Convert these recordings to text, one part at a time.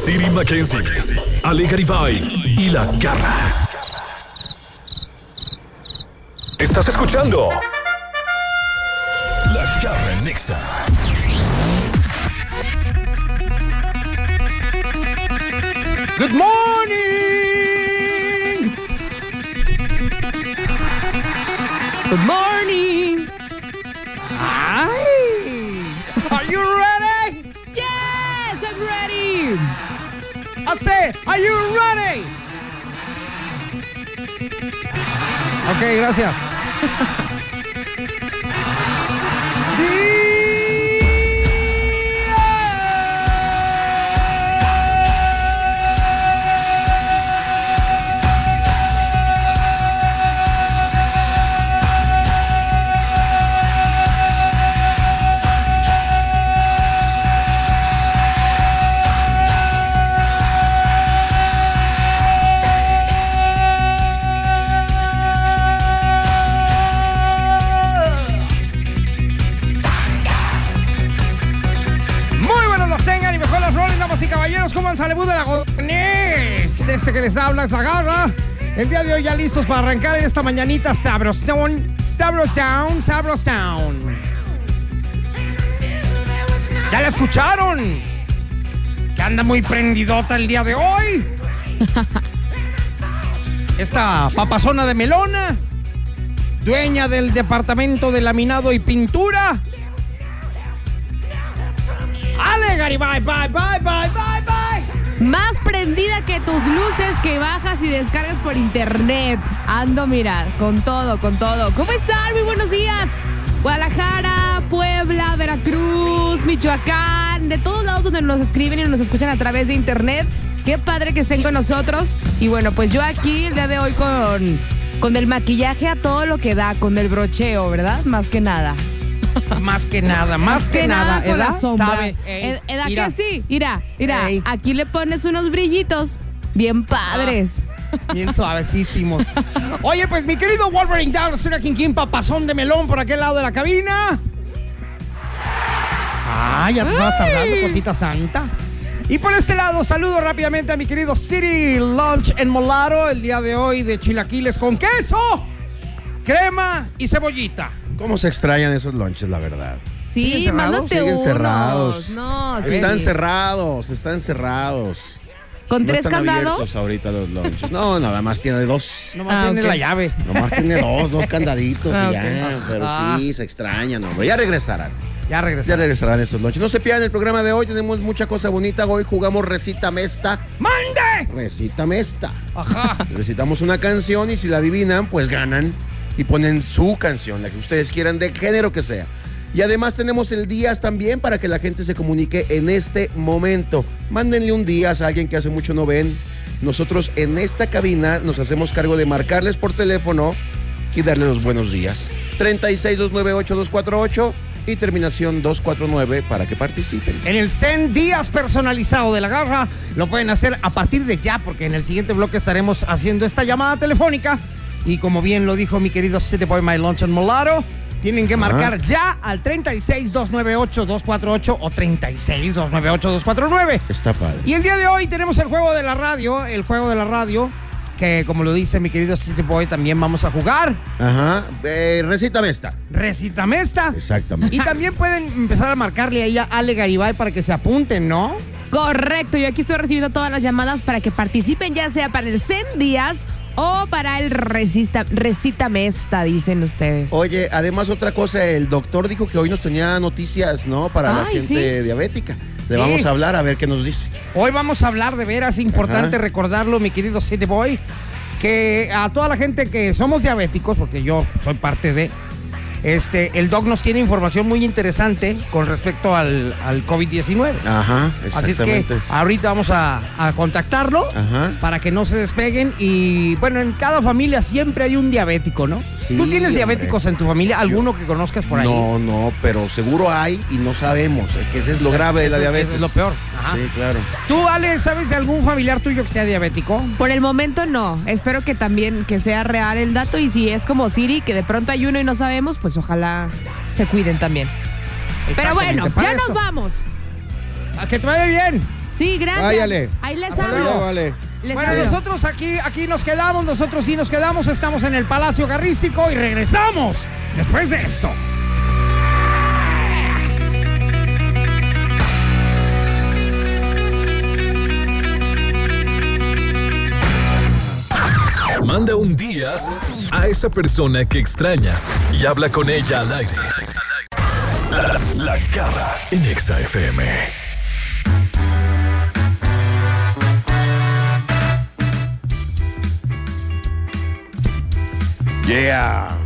Siri Mackenzie, Ale Garibay y La Garra. ¿Estás escuchando? La Garra Nexa. Good morning. Good morning. Ay. I say, are you ready? Ok, gracias. Este que les habla es la garra. El día de hoy ya listos para arrancar en esta mañanita sabrosón, sabrosdown, sabrosdown. ¿Ya la escucharon? Que anda muy prendidota el día de hoy. Esta papazona de melona, dueña del departamento de laminado y pintura. Ale, Garibay, bye, bye, bye, bye, bye. Más prendida que tus luces que bajas y descargas por internet. Ando, mira, con todo, con todo. ¿Cómo están? Muy buenos días. Guadalajara, Puebla, Veracruz, Michoacán, de todos lados donde nos escriben y nos escuchan a través de internet. Qué padre que estén con nosotros. Y bueno, pues yo aquí el día de hoy con, con el maquillaje a todo lo que da, con el brocheo, ¿verdad? Más que nada. Más que nada, más, que, nada, ¿edad? Sabe, ey, Ed- ¿Edad mira. que sí? Mira, mira, Ey. aquí le pones unos brillitos bien padres. Bien suavecísimos. Oye, pues mi querido Wolverine Down, aquí en papazón de melón por aquel lado de la cabina. Ah, ya te estabas tardando, cosita santa. Y por este lado, saludo rápidamente a mi querido City Lunch en Molaro, el día de hoy de chilaquiles con queso, crema y cebollita. ¿Cómo se extrañan esos lunches, la verdad? Sí, ¿Siguen cerrados? mándate Siguen unos. cerrados. No, sí. Están cerrados, están cerrados. ¿Con No tres están candados? abiertos ahorita los lunches. No, nada más tiene dos. Nomás Ah, tiene la llave. Nomás tiene dos, dos candaditos Ah, y ya. ok. Pero Ah. sí, se extrañan, hombre. Ya regresarán. Ya regresé. Ya regresarán esos lunches. No se pierdan el programa de hoy. Tenemos mucha cosa bonita. Hoy jugamos Recita Mesta. ¡Mande! Recita Mesta. Ajá. Recitamos una canción y si la adivinan, pues ganan y ponen su canción, la que ustedes quieran, de género que sea. Y además tenemos el Días también para que la gente se comunique en este momento. Mándenle un Días a alguien que hace mucho no ven. Nosotros en esta cabina nos hacemos cargo de marcarles por teléfono y darle los buenos días. 36298248 y terminación 249 para que participen. En el Zen Días personalizado de la garra lo pueden hacer a partir de ya, porque en el siguiente bloque estaremos haciendo esta llamada telefónica. Y como bien lo dijo mi querido City Boy My Lunch en Molaro, tienen que marcar ya al 36-298-248 o 36-298-249. Está padre. Y el día de hoy tenemos el juego de la radio, el juego de la radio, que como lo dice mi querido City Boy, también vamos a jugar. Ajá. Eh, recítame esta. Recítame esta. Exactamente. Y también pueden empezar a marcarle ahí a Ale Garibay para que se apunten, ¿no? Correcto, yo aquí estoy recibiendo todas las llamadas para que participen, ya sea para el Zen Díaz o para el Resista, Recítame esta, dicen ustedes. Oye, además otra cosa, el doctor dijo que hoy nos tenía noticias, ¿no? Para la gente sí. diabética. Le Sí. vamos a hablar a ver qué nos dice. Hoy vamos a hablar de veras, importante Ajá. recordarlo, mi querido City Boy, que a toda la gente que somos diabéticos, porque yo soy parte de, este, el doc nos tiene información muy interesante con respecto al, al COVID-19. Ajá, Así es que ahorita vamos a, a contactarlo Ajá. para que no se despeguen. Y bueno, en cada familia siempre hay un diabético, ¿no? Sí, ¿Tú tienes hombre. diabéticos en tu familia? ¿Alguno que conozcas por ahí? No, no, pero seguro hay y no sabemos. Es que ese es lo grave de la eso diabetes. es lo peor. Ajá. Sí, claro. ¿Tú, Ale, sabes de algún familiar tuyo que sea diabético? Por el momento no. Espero que también que sea real el dato y si es como Siri, que de pronto hay uno y no sabemos, pues ojalá se cuiden también. Pero bueno, ya eso. nos vamos. A que te vaya bien. Sí, gracias. Váyale. Ahí les hablo. vale. Les bueno, hablo. nosotros aquí, aquí nos quedamos, nosotros sí nos quedamos, estamos en el Palacio Garrístico y regresamos después de esto. Manda un día a esa persona que extrañas y habla con ella al aire. La, la garra en Exa FM. Yeah.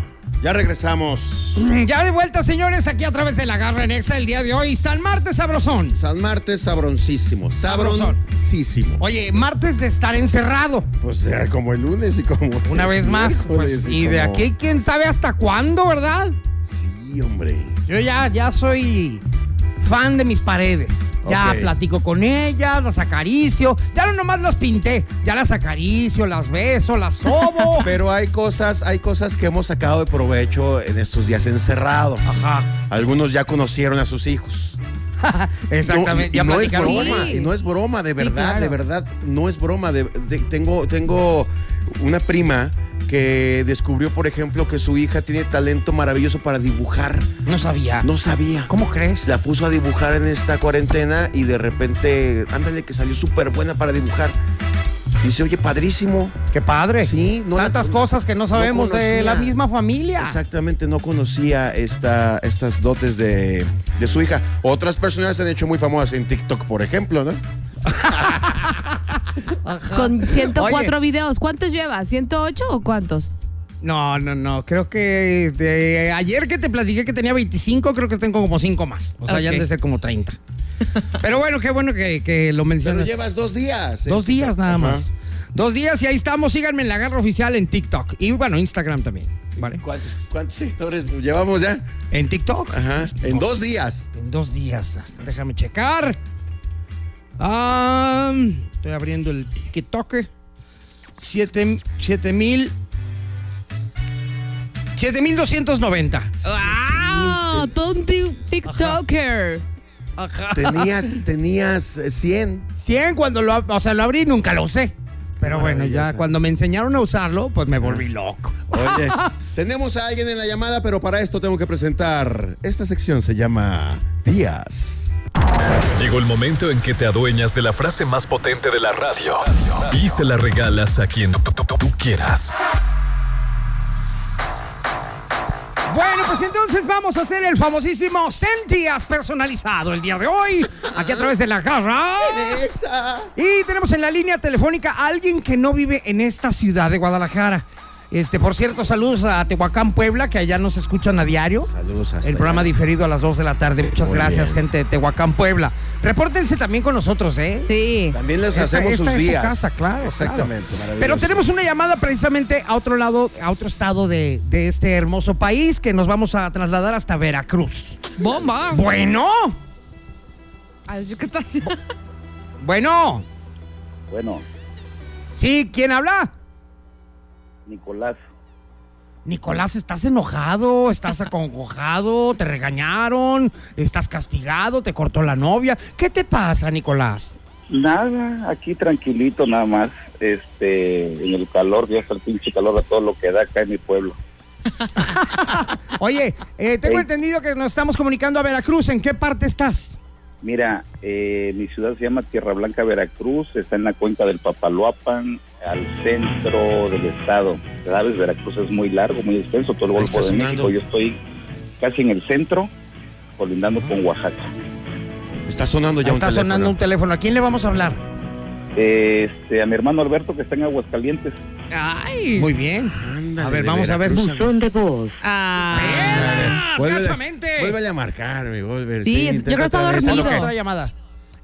Ya regresamos. Ya de vuelta, señores, aquí a través de la Garra en Exa el día de hoy, San Martes Sabrosón. San Martes sabroncísimo. Sabroncísimo. Oye, martes de estar encerrado. Pues sea como el lunes y como. Una vez más. pues, y de como- aquí, quién sabe hasta cuándo, ¿verdad? Sí, hombre. Yo ya, ya soy fan de mis paredes. Ya platico con ellas, las acaricio. Ya no nomás las pinté, ya las acaricio, las beso, las sobo. Pero hay cosas, hay cosas que hemos sacado de provecho en estos días encerrados. Ajá. Algunos ya conocieron a sus hijos. Exactamente. No, y, ya no es broma, Sí. y no es broma, de Sí, verdad, claro. de verdad, no es broma. de- de- tengo, tengo una prima que descubrió, por ejemplo, que su hija tiene talento maravilloso para dibujar. No sabía. No sabía. ¿Cómo crees? La puso a dibujar en esta cuarentena y de repente, ándale, que salió súper buena para dibujar. Dice, oye, padrísimo. Qué padre. Sí, no la- Tantas cosas que no sabemos de la misma familia. Exactamente, no conocía esta, estas dotes de, de su hija. Otras personas se han hecho muy famosas en TikTok, por ejemplo, ¿no? Con 104 Oye. videos. ¿Cuántos llevas? ¿108 o cuántos? No, no, no. Creo que de ayer que te platiqué que tenía 25, creo que tengo como 5 más. O sea, ya Ok. han de ser como 30. Pero bueno, qué bueno que, que lo Pero mencionas. llevas dos días. Dos días nada más. Dos días y ahí estamos. Síganme en la garra oficial en TikTok. Y bueno, Instagram también. ¿Vale? ¿Cuántos, cuántos seguidores llevamos ya? En TikTok. Ajá. En dos días. En dos días. Déjame checar. Ah, estoy abriendo el TikTok. Siete, siete mil. Siete mil doscientos noventa. ¡Wow! Todo un ti- TikToker. Tenías, tenías eh, 100. 100 cuando lo, o sea, lo abrí y nunca lo usé. Pero bueno, ya cuando me enseñaron a usarlo, pues me volví loco. Oye, tenemos a alguien en la llamada, pero para esto tengo que presentar. Esta sección se llama Días. Llegó el momento en que te adueñas de la frase más potente de la radio y se la regalas a quien tú, tú- tú- tú quieras. Bueno, pues entonces vamos a hacer el famosísimo Sentías personalizado el día de hoy, aquí a través de la garra. Y tenemos en la línea telefónica a alguien que no vive en esta ciudad de Guadalajara. Este, por cierto, saludos a Tehuacán, Puebla, que allá nos escuchan a diario. Saludos hasta El programa allá. diferido a las 2 de la tarde. Muchas Muy gracias, bien. gente de Tehuacán, Puebla. Repórtense también con nosotros, ¿eh? Sí. También les Esta- hacemos esta sus es su días. casa, claro, Exactamente. claro. maravilloso. Pero tenemos una llamada precisamente a otro lado, a otro estado de, de este hermoso país que nos vamos a trasladar hasta Veracruz. ¡Bomba! Bueno, Ay, ¿qué tal? bueno, Bueno, sí, ¿quién habla? Nicolás, Nicolás, ¿estás enojado? ¿Estás acongojado? ¿Te regañaron? ¿Estás castigado? ¿Te cortó la novia? ¿Qué te pasa, Nicolás? nada, aquí tranquilito nada más, este, en el calor, ya está el pinche calor a todo lo que da acá en mi pueblo. Oye, eh, tengo entendido que nos estamos comunicando a Veracruz. ¿En qué parte estás? Mira, eh, mi ciudad se llama Tierra Blanca, Veracruz, está en la cuenca del Papaloapan, al centro del estado. Sabes, Veracruz es muy largo, muy extenso, todo el Golfo está de sonando. México. Yo estoy casi en el centro, colindando con Oaxaca. Está sonando ya Está un sonando teléfono. un teléfono. ¿A quién le vamos a hablar? Este, a mi hermano Alberto que está en Aguascalientes. ¡Ay! Muy bien. Ándale, A ver, vamos a ver. Buzón de voz. Ah. Gachamente. Vuélvele a marcarme, vuélvele. Sí, es- yo creo que está dormido. Otra llamada.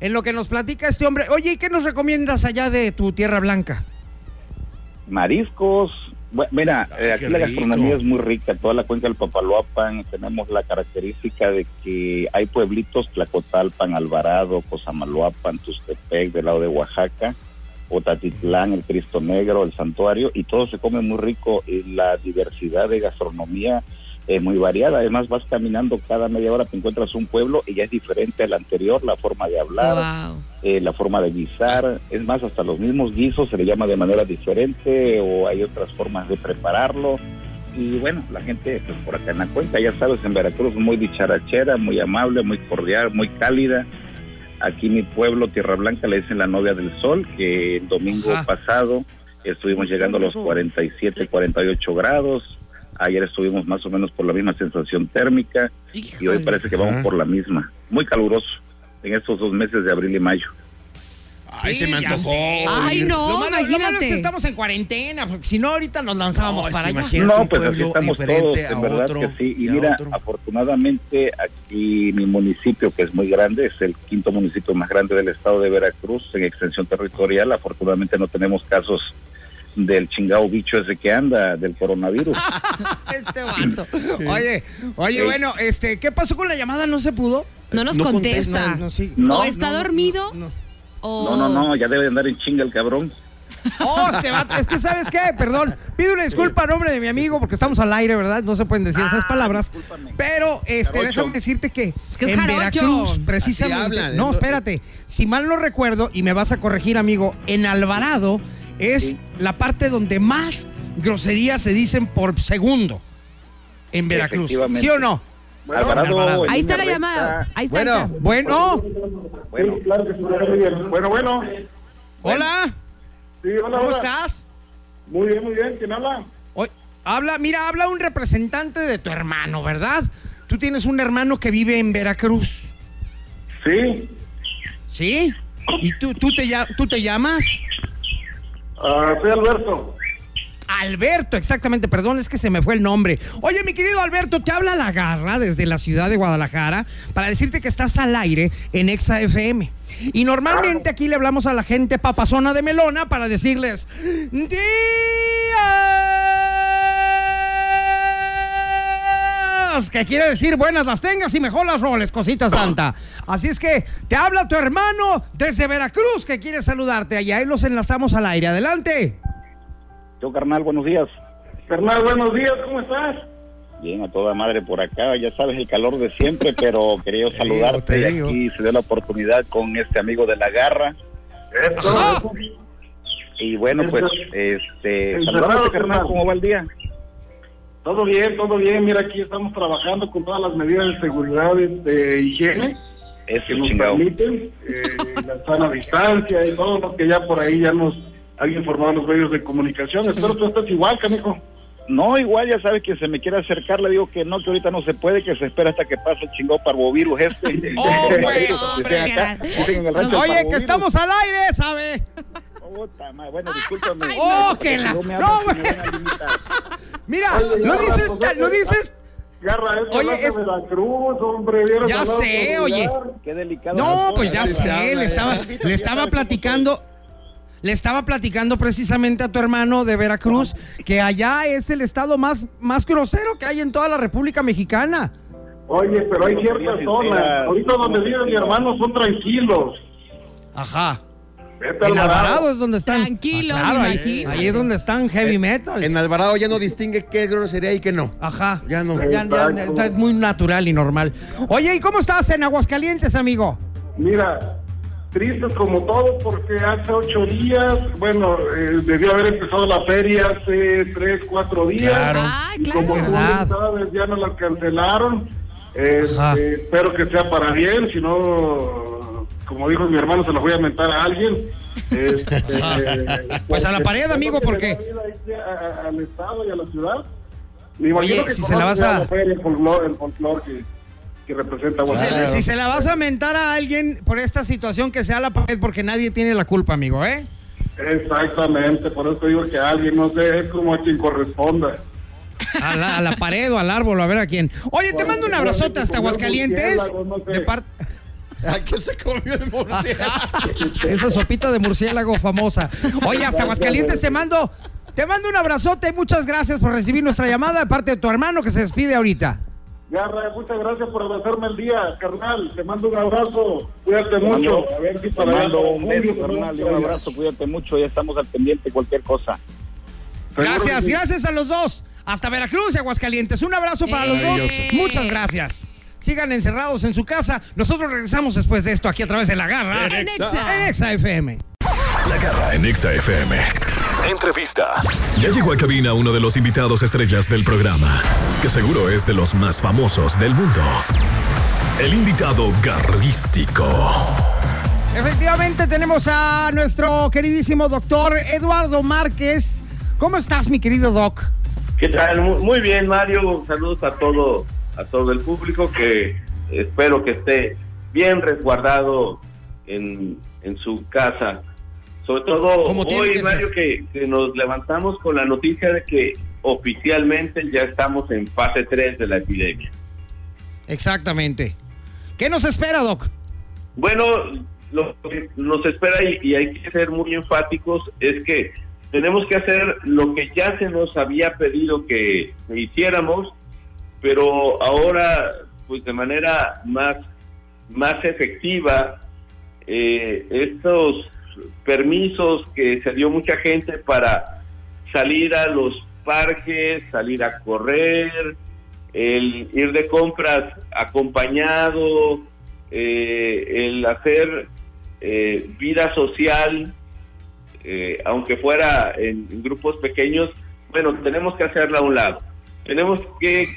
En lo que nos platica este hombre. Oye, ¿y qué nos recomiendas allá de tu tierra blanca? Mariscos. Bu- mira, Ay, eh, aquí la gastronomía es muy rica. Toda la cuenca del Papaloapan tenemos la característica de que hay pueblitos, Tlacotalpan, Alvarado, Cosamaloapan, Tustepec, del lado de Oaxaca, Otatitlán, el Cristo Negro, el Santuario, y todo se come muy rico. Y la diversidad de gastronomía es muy variada. Además, vas caminando cada media hora, te encuentras un pueblo y ya es diferente al anterior, la forma de hablar, Wow. eh, la forma de guisar, es más, hasta los mismos guisos se le llama de manera diferente o hay otras formas de prepararlo. Y bueno, la gente, pues por acá en la cuenca, ya sabes, en Veracruz, muy dicharachera, muy amable, muy cordial, muy cálida. Aquí mi pueblo, Tierra Blanca, le dicen la novia del sol, que el domingo Ajá. pasado estuvimos llegando a los 47, 48 grados. Ayer estuvimos más o menos por la misma sensación térmica y hoy parece que vamos Ajá. por la misma. Muy caluroso en estos dos meses de abril y mayo. Ay, Sí, se me antojó. Ay, no, lo, malo, lo malo es imagínate. que estamos en cuarentena, porque si no, ahorita nos lanzábamos No, es para que allá. imagínate No, pues pueblo estamos todos, a en verdad otro, que sí. Y mira, otro. afortunadamente aquí mi municipio, que es muy grande, es el quinto municipio más grande del estado de Veracruz en extensión territorial. Afortunadamente no tenemos casos del chingado bicho ese que anda, del coronavirus. este vato. Oye, oye, Sí. bueno, este, ¿qué pasó con la llamada? ¿No se pudo? No nos No contesta. contesta, No, sí. No, está no, dormido no. No, no, no, ya debe andar en chinga el cabrón. Oh, este vato, es que ¿sabes qué? Perdón, pido una disculpa a nombre de mi amigo porque estamos al aire, ¿verdad? No se pueden decir esas Ah, palabras. discúlpame. Pero este, Jarocho. déjame decirte que, Es que es en jarocho. Veracruz, precisamente. No, espérate. Si mal no recuerdo, y me vas a corregir, amigo, en Alvarado es Sí. la parte donde más groserías se dicen por segundo en Veracruz. ¿Sí o no? Alvarado. Ahí está la llamada. Ahí está. Bueno, está. bueno. Bueno, Claro que sí, muy bien. Bueno, bueno. Hola, Sí, hola, ¿cómo hola. estás? Muy bien, muy bien. ¿Quién habla? Oye, habla, mira, habla un representante de tu hermano, ¿verdad? Tú tienes un hermano que vive en Veracruz, Sí. ¿sí? ¿Y tú, tú, te, tú te llamas? Ah, soy Alberto. Alberto, exactamente, perdón, es que se me fue el nombre. Oye, mi querido Alberto, te habla la garra desde la ciudad de Guadalajara para decirte que estás al aire en Exa FM. Y normalmente aquí le hablamos a la gente papazona de melona para decirles, días, que quiere decir buenas las tengas y mejor las roles, cosita santa. Así es que te habla tu hermano desde Veracruz que quiere saludarte. Y ahí los enlazamos al aire. Adelante. Yo carnal, buenos días. Carnal, buenos días. ¿Cómo estás? Bien, a toda madre por acá, ya sabes el calor de siempre, pero quería saludarte te y aquí se dio la oportunidad con este amigo de la garra. Ajá. Y bueno, pues, este, saludarte, carnal. ¿cómo va el día? Todo bien, todo bien. Mira, aquí estamos trabajando con todas las medidas de seguridad y de higiene Eso, que nos chingado. permiten, eh, la sana distancia y todo lo que ya por ahí ya nos han informado los medios de comunicación. Espero tú estás igual, canijo. No, igual ya sabes que se me quiere acercar, le digo que no, que ahorita no se puede, que se espera hasta que pase el chingado parvovirus este. Oh, pues, hombre. acá, Oye, que estamos al aire, ¿sabe? Puta madre, Bueno, discúlpame. Oh, que la- No me no, hablas, güey. a. Mira, Oye, lo dices, pues, lo dices. Garra, es Oye, es- Veracruz, hombre. Ya sé, oye. Qué delicado. No, pues ya sé, le estaba, le estaba platicando. Le estaba platicando precisamente a tu hermano de Veracruz que allá es el estado más, más grosero que hay en toda la República Mexicana. Oye, pero hay ciertas zonas. Ahorita donde vive mi hermano son tranquilos. Ajá. En Alvarado. Alvarado es donde están. Tranquilo, Ah, claro, ahí, es donde están heavy metal. En Alvarado ya no distingue qué grosería y qué no. Ajá. Ya no. Ya, ya, está es muy natural y normal. Oye, ¿y cómo estás en Aguascalientes, amigo? Mira, tristes como todo porque hace ocho días, bueno, eh, debió haber empezado la feria hace tres, cuatro días. Claro. Ah, Y claro. como sabes, ya no la cancelaron. Eh, eh, espero que sea para bien, si no, como dijo mi hermano, se lo voy a mentar a alguien. Este, Pues a la pared, amigo, que porque- al estado y a la ciudad. Me imagino Oye, que si se la vas a- conoces feria, el folclore, el folclore que, que representa Si se, le- Guadalajara. si se la vas a mentar a alguien por esta situación, que sea a la pared, porque nadie tiene la culpa, amigo, ¿eh? Exactamente, por eso digo que alguien, no sé, es como a quien corresponda. A la, a la pared o al árbol, a ver a quién. Oye, te mando un abrazote hasta Aguascalientes. No sé. De parte. Ay, ¿Qué se comió de murciélago? Esa sopita de murciélago famosa. Oye, hasta Aguascalientes te mando, te mando un abrazote y muchas gracias por recibir nuestra llamada de parte de tu hermano que se despide ahorita. Garra, muchas gracias por abrazarme el día, carnal. Te mando un abrazo. Cuídate mucho. A ver si Te para mando un beso, carnal, y un abrazo, cuídate mucho, ya estamos al pendiente, cualquier cosa. Gracias, gracias a los dos. Hasta Veracruz y Aguascalientes. Un abrazo para los dos. Muchas gracias. Sigan encerrados en su casa. Nosotros regresamos después de esto aquí a través de la garra. En Exa. En Exa FM. La garra en Exa FM. Entrevista. Ya llegó a cabina uno de los invitados estrellas del programa, que seguro es de los más famosos del mundo. El invitado garrístico. Efectivamente tenemos a nuestro queridísimo doctor Eduardo Márquez. ¿Cómo estás, mi querido doc? ¿Qué tal? Mu- Muy bien, Mario. Saludos a todo, a todo el público que espero que esté bien resguardado en, en su casa. Sobre todo Como hoy, que Mario, que, que nos levantamos con la noticia de que oficialmente ya estamos en fase 3 de la epidemia. Exactamente. ¿Qué nos espera, doc? Bueno, lo que nos espera y, y hay que ser muy enfáticos es que tenemos que hacer lo que ya se nos había pedido que hiciéramos, pero ahora, pues de manera más, más efectiva, eh, estos permisos que se dio mucha gente para salir a los parques, salir a correr, el ir de compras acompañado, eh, el hacer eh, vida social, eh, aunque fuera en, en grupos pequeños, bueno, tenemos que hacerla a un lado. Tenemos que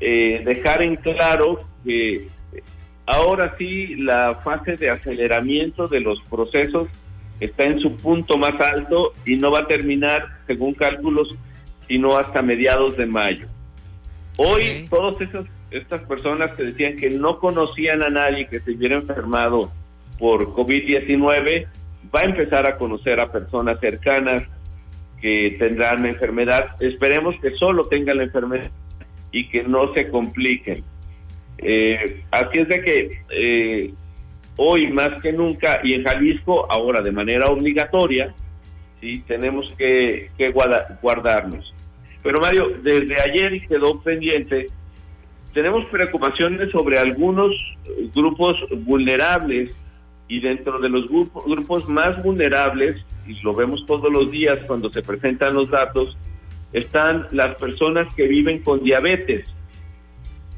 eh, dejar en claro que ahora sí la fase de aceleramiento de los procesos está en su punto más alto y no va a terminar, según cálculos, sino hasta mediados de mayo. Hoy Ok. todas esas estas personas que decían que no conocían a nadie que se hubiera enfermado por COVID-19, va a empezar a conocer a personas cercanas que tendrán la enfermedad. Esperemos que solo tengan la enfermedad y que no se compliquen. Eh, así es de que eh, hoy más que nunca y en Jalisco ahora de manera obligatoria, sí tenemos que, que guarda- guardarnos. Pero Mario, desde ayer quedó pendiente, tenemos preocupaciones sobre algunos grupos vulnerables y dentro de los grupo- grupos más vulnerables, y lo vemos todos los días cuando se presentan los datos, están las personas que viven con diabetes.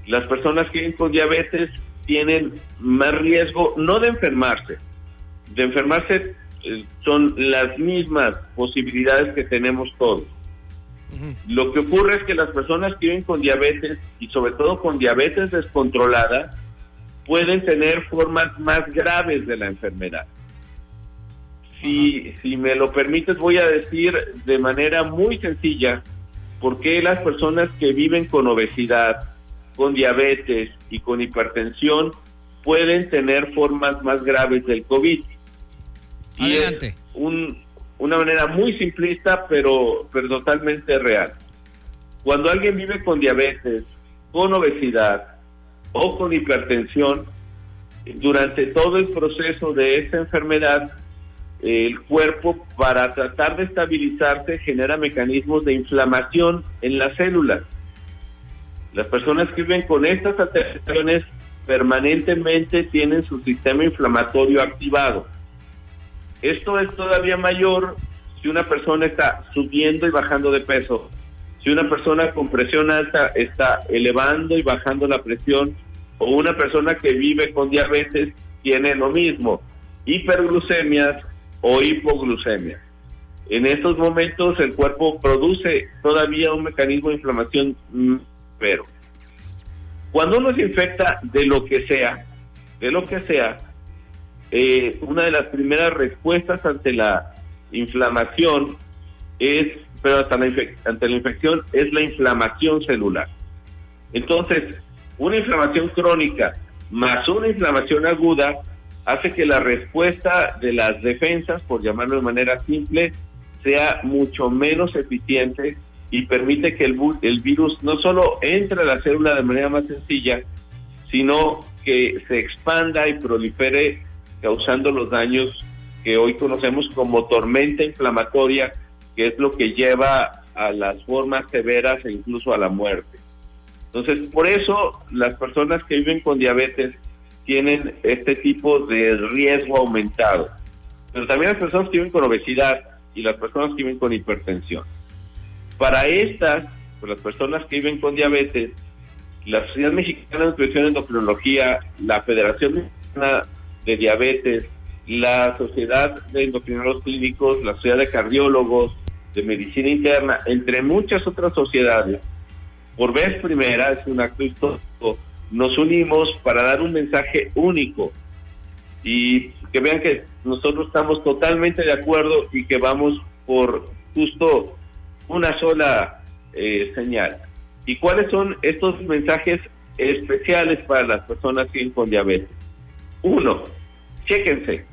Las personas que viven con diabetes tienen más riesgo, no de enfermarse, de enfermarse eh, son las mismas posibilidades que tenemos todos. Lo que ocurre es que las personas que viven con diabetes y sobre todo con diabetes descontrolada pueden tener formas más graves de la enfermedad. Si, si me lo permites, voy a decir de manera muy sencilla por qué las personas que viven con obesidad, con diabetes y con hipertensión pueden tener formas más graves del COVID. Y es Adelante. un- una manera muy simplista, pero, pero totalmente real. Cuando alguien vive con diabetes, con obesidad o con hipertensión, durante todo el proceso de esa enfermedad, el cuerpo para tratar de estabilizarse genera mecanismos de inflamación en las células. Las personas que viven con estas alteraciones permanentemente tienen su sistema inflamatorio activado. Esto es todavía mayor si una persona está subiendo y bajando de peso. Si una persona con presión alta está elevando y bajando la presión, o una persona que vive con diabetes tiene lo mismo, hiperglucemias o hipoglucemias. En estos momentos el cuerpo produce todavía un mecanismo de inflamación, pero cuando uno se infecta de lo que sea, de lo que sea, eh, una de las primeras respuestas ante la inflamación es, pero hasta la ante la infección es la inflamación celular. Entonces, una inflamación crónica más una inflamación aguda hace que la respuesta de las defensas, por llamarlo de manera simple, sea mucho menos eficiente y permite que el, el virus no solo entre a la célula de manera más sencilla, sino que se expanda y prolifere causando los daños que hoy conocemos como tormenta inflamatoria, que es lo que lleva a las formas severas e incluso a la muerte. Entonces, por eso las personas que viven con diabetes tienen este tipo de riesgo aumentado. Pero también las personas que viven con obesidad y las personas que viven con hipertensión. Para estas, pues las personas que viven con diabetes, la Sociedad Mexicana de Nutrición y Endocrinología, la Federación Mexicana de Diabetes, la Sociedad de Endocrinólogos Clínicos, la Sociedad de Cardiólogos, de Medicina Interna, entre muchas otras sociedades, por vez primera, es un acto histórico, nos unimos para dar un mensaje único. Y que vean que nosotros estamos totalmente de acuerdo y que vamos por justo una sola eh, señal. ¿Y cuáles son estos mensajes especiales para las personas que con diabetes? Uno, chéquense.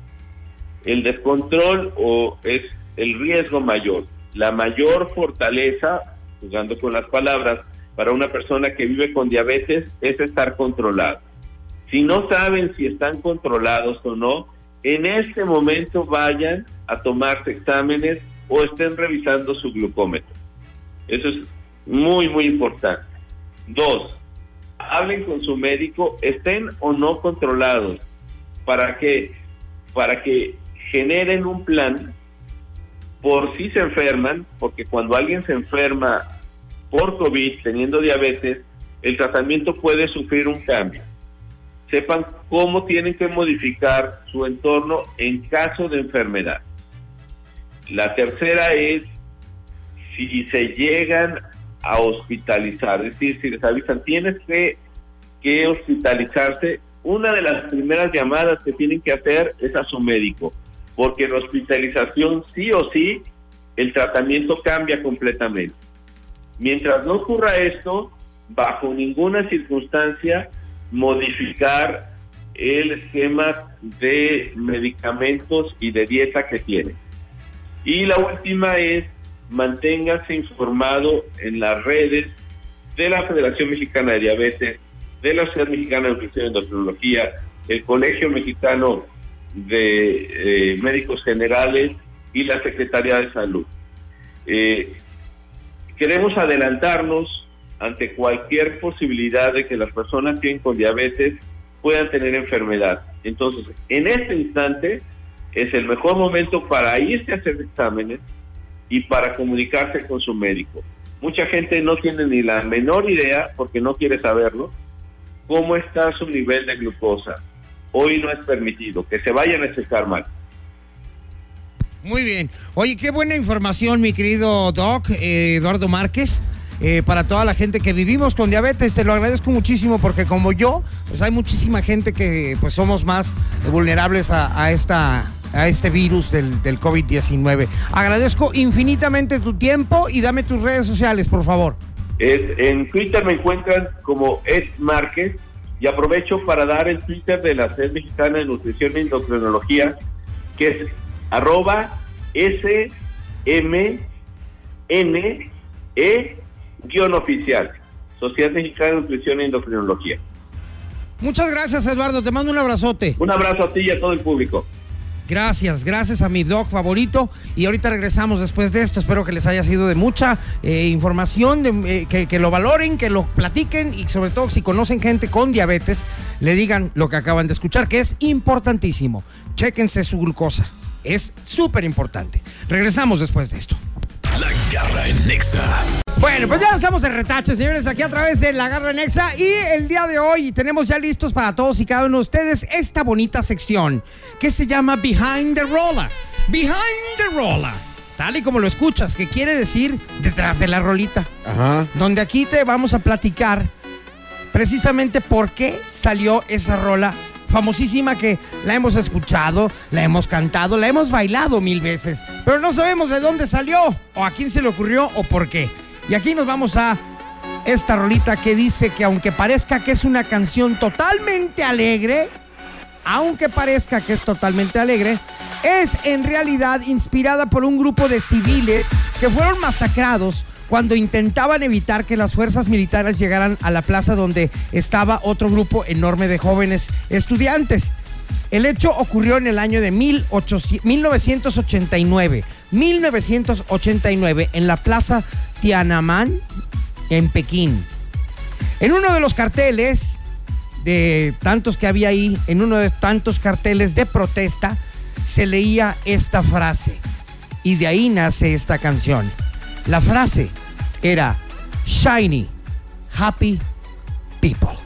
El descontrol o es el riesgo mayor. La mayor fortaleza, jugando con las palabras, para una persona que vive con diabetes es estar controlado. Si no saben si están controlados o no, en este momento vayan a tomarse exámenes o estén revisando su glucómetro. Eso es muy, muy importante. Dos, hablen con su médico, estén o no controlados, para que, para que generen un plan por si se enferman, porque cuando alguien se enferma por COVID teniendo diabetes, el tratamiento puede sufrir un cambio. Sepan cómo tienen que modificar su entorno en caso de enfermedad. La tercera es si se llegan a hospitalizar, es decir, si les avisan, tienes que, que hospitalizarse, una de las primeras llamadas que tienen que hacer es a su médico, porque en hospitalización sí o sí el tratamiento cambia completamente. Mientras no ocurra esto, bajo ninguna circunstancia modificar el esquema de medicamentos y de dieta que tiene. Y la última es manténgase informado en las redes de la Federación Mexicana de Diabetes, de la Sociedad Mexicana de Nutrición y Endocrinología, el Colegio Mexicano de eh, Médicos Generales y la Secretaría de Salud. Eh, queremos adelantarnos ante cualquier posibilidad de que las personas que viven con diabetes puedan tener enfermedad. Entonces, en este instante es el mejor momento para irse a hacer exámenes y para comunicarse con su médico. Mucha gente no tiene ni la menor idea, porque no quiere saberlo, cómo está su nivel de glucosa. Hoy no es permitido que se vayan a checar mal. Muy bien. Oye, qué buena información, mi querido Doc, eh, Eduardo Márquez. eh, para toda la gente que vivimos con diabetes, te lo agradezco muchísimo porque como yo, pues hay muchísima gente que pues somos más vulnerables a, a esta a este virus del, del COVID-19. Agradezco infinitamente tu tiempo y dame tus redes sociales, por favor. Es, en Twitter me encuentran como Ed Márquez y aprovecho para dar el Twitter de la Sed Mexicana de Nutrición e Endocrinología, que es arroba SMNE guion oficial, Sociedad Mexicana de Nutrición e Endocrinología. Muchas gracias, Eduardo. Te mando un abrazote. Un abrazo a ti y a todo el público. Gracias, gracias a mi doc favorito. Y ahorita regresamos después de esto. Espero que les haya sido de mucha eh, información, eh, que, que lo valoren, que lo platiquen y sobre todo si conocen gente con diabetes, le digan lo que acaban de escuchar, que es importantísimo. Chéquense su glucosa. Es súper importante. Regresamos después de esto. La garra en Nexa. Bueno, pues ya estamos de retache, señores, aquí a través de La Garra Nexa. Y el día de hoy tenemos ya listos para todos y cada uno de ustedes esta bonita sección que se llama Behind the Roller. Behind the Roller. Tal y como lo escuchas, que quiere decir detrás de la rolita. Ajá. Donde aquí te vamos a platicar precisamente por qué salió esa rola famosísima que la hemos escuchado, la hemos cantado, la hemos bailado mil veces, pero no sabemos de dónde salió, o a quién se le ocurrió, o por qué. Y aquí nos vamos a esta rolita que dice que aunque parezca que es una canción totalmente alegre, aunque parezca que es totalmente alegre, es en realidad inspirada por un grupo de civiles que fueron masacrados cuando intentaban evitar que las fuerzas militares llegaran a la plaza donde estaba otro grupo enorme de jóvenes estudiantes. El hecho ocurrió en el año de 1800 1989. 1989 en la plaza Tiananmen en Pekín. En uno de los carteles de tantos que había ahí, en uno de tantos carteles de protesta, se leía esta frase. Y de ahí nace esta canción. La frase era Shiny, Happy People.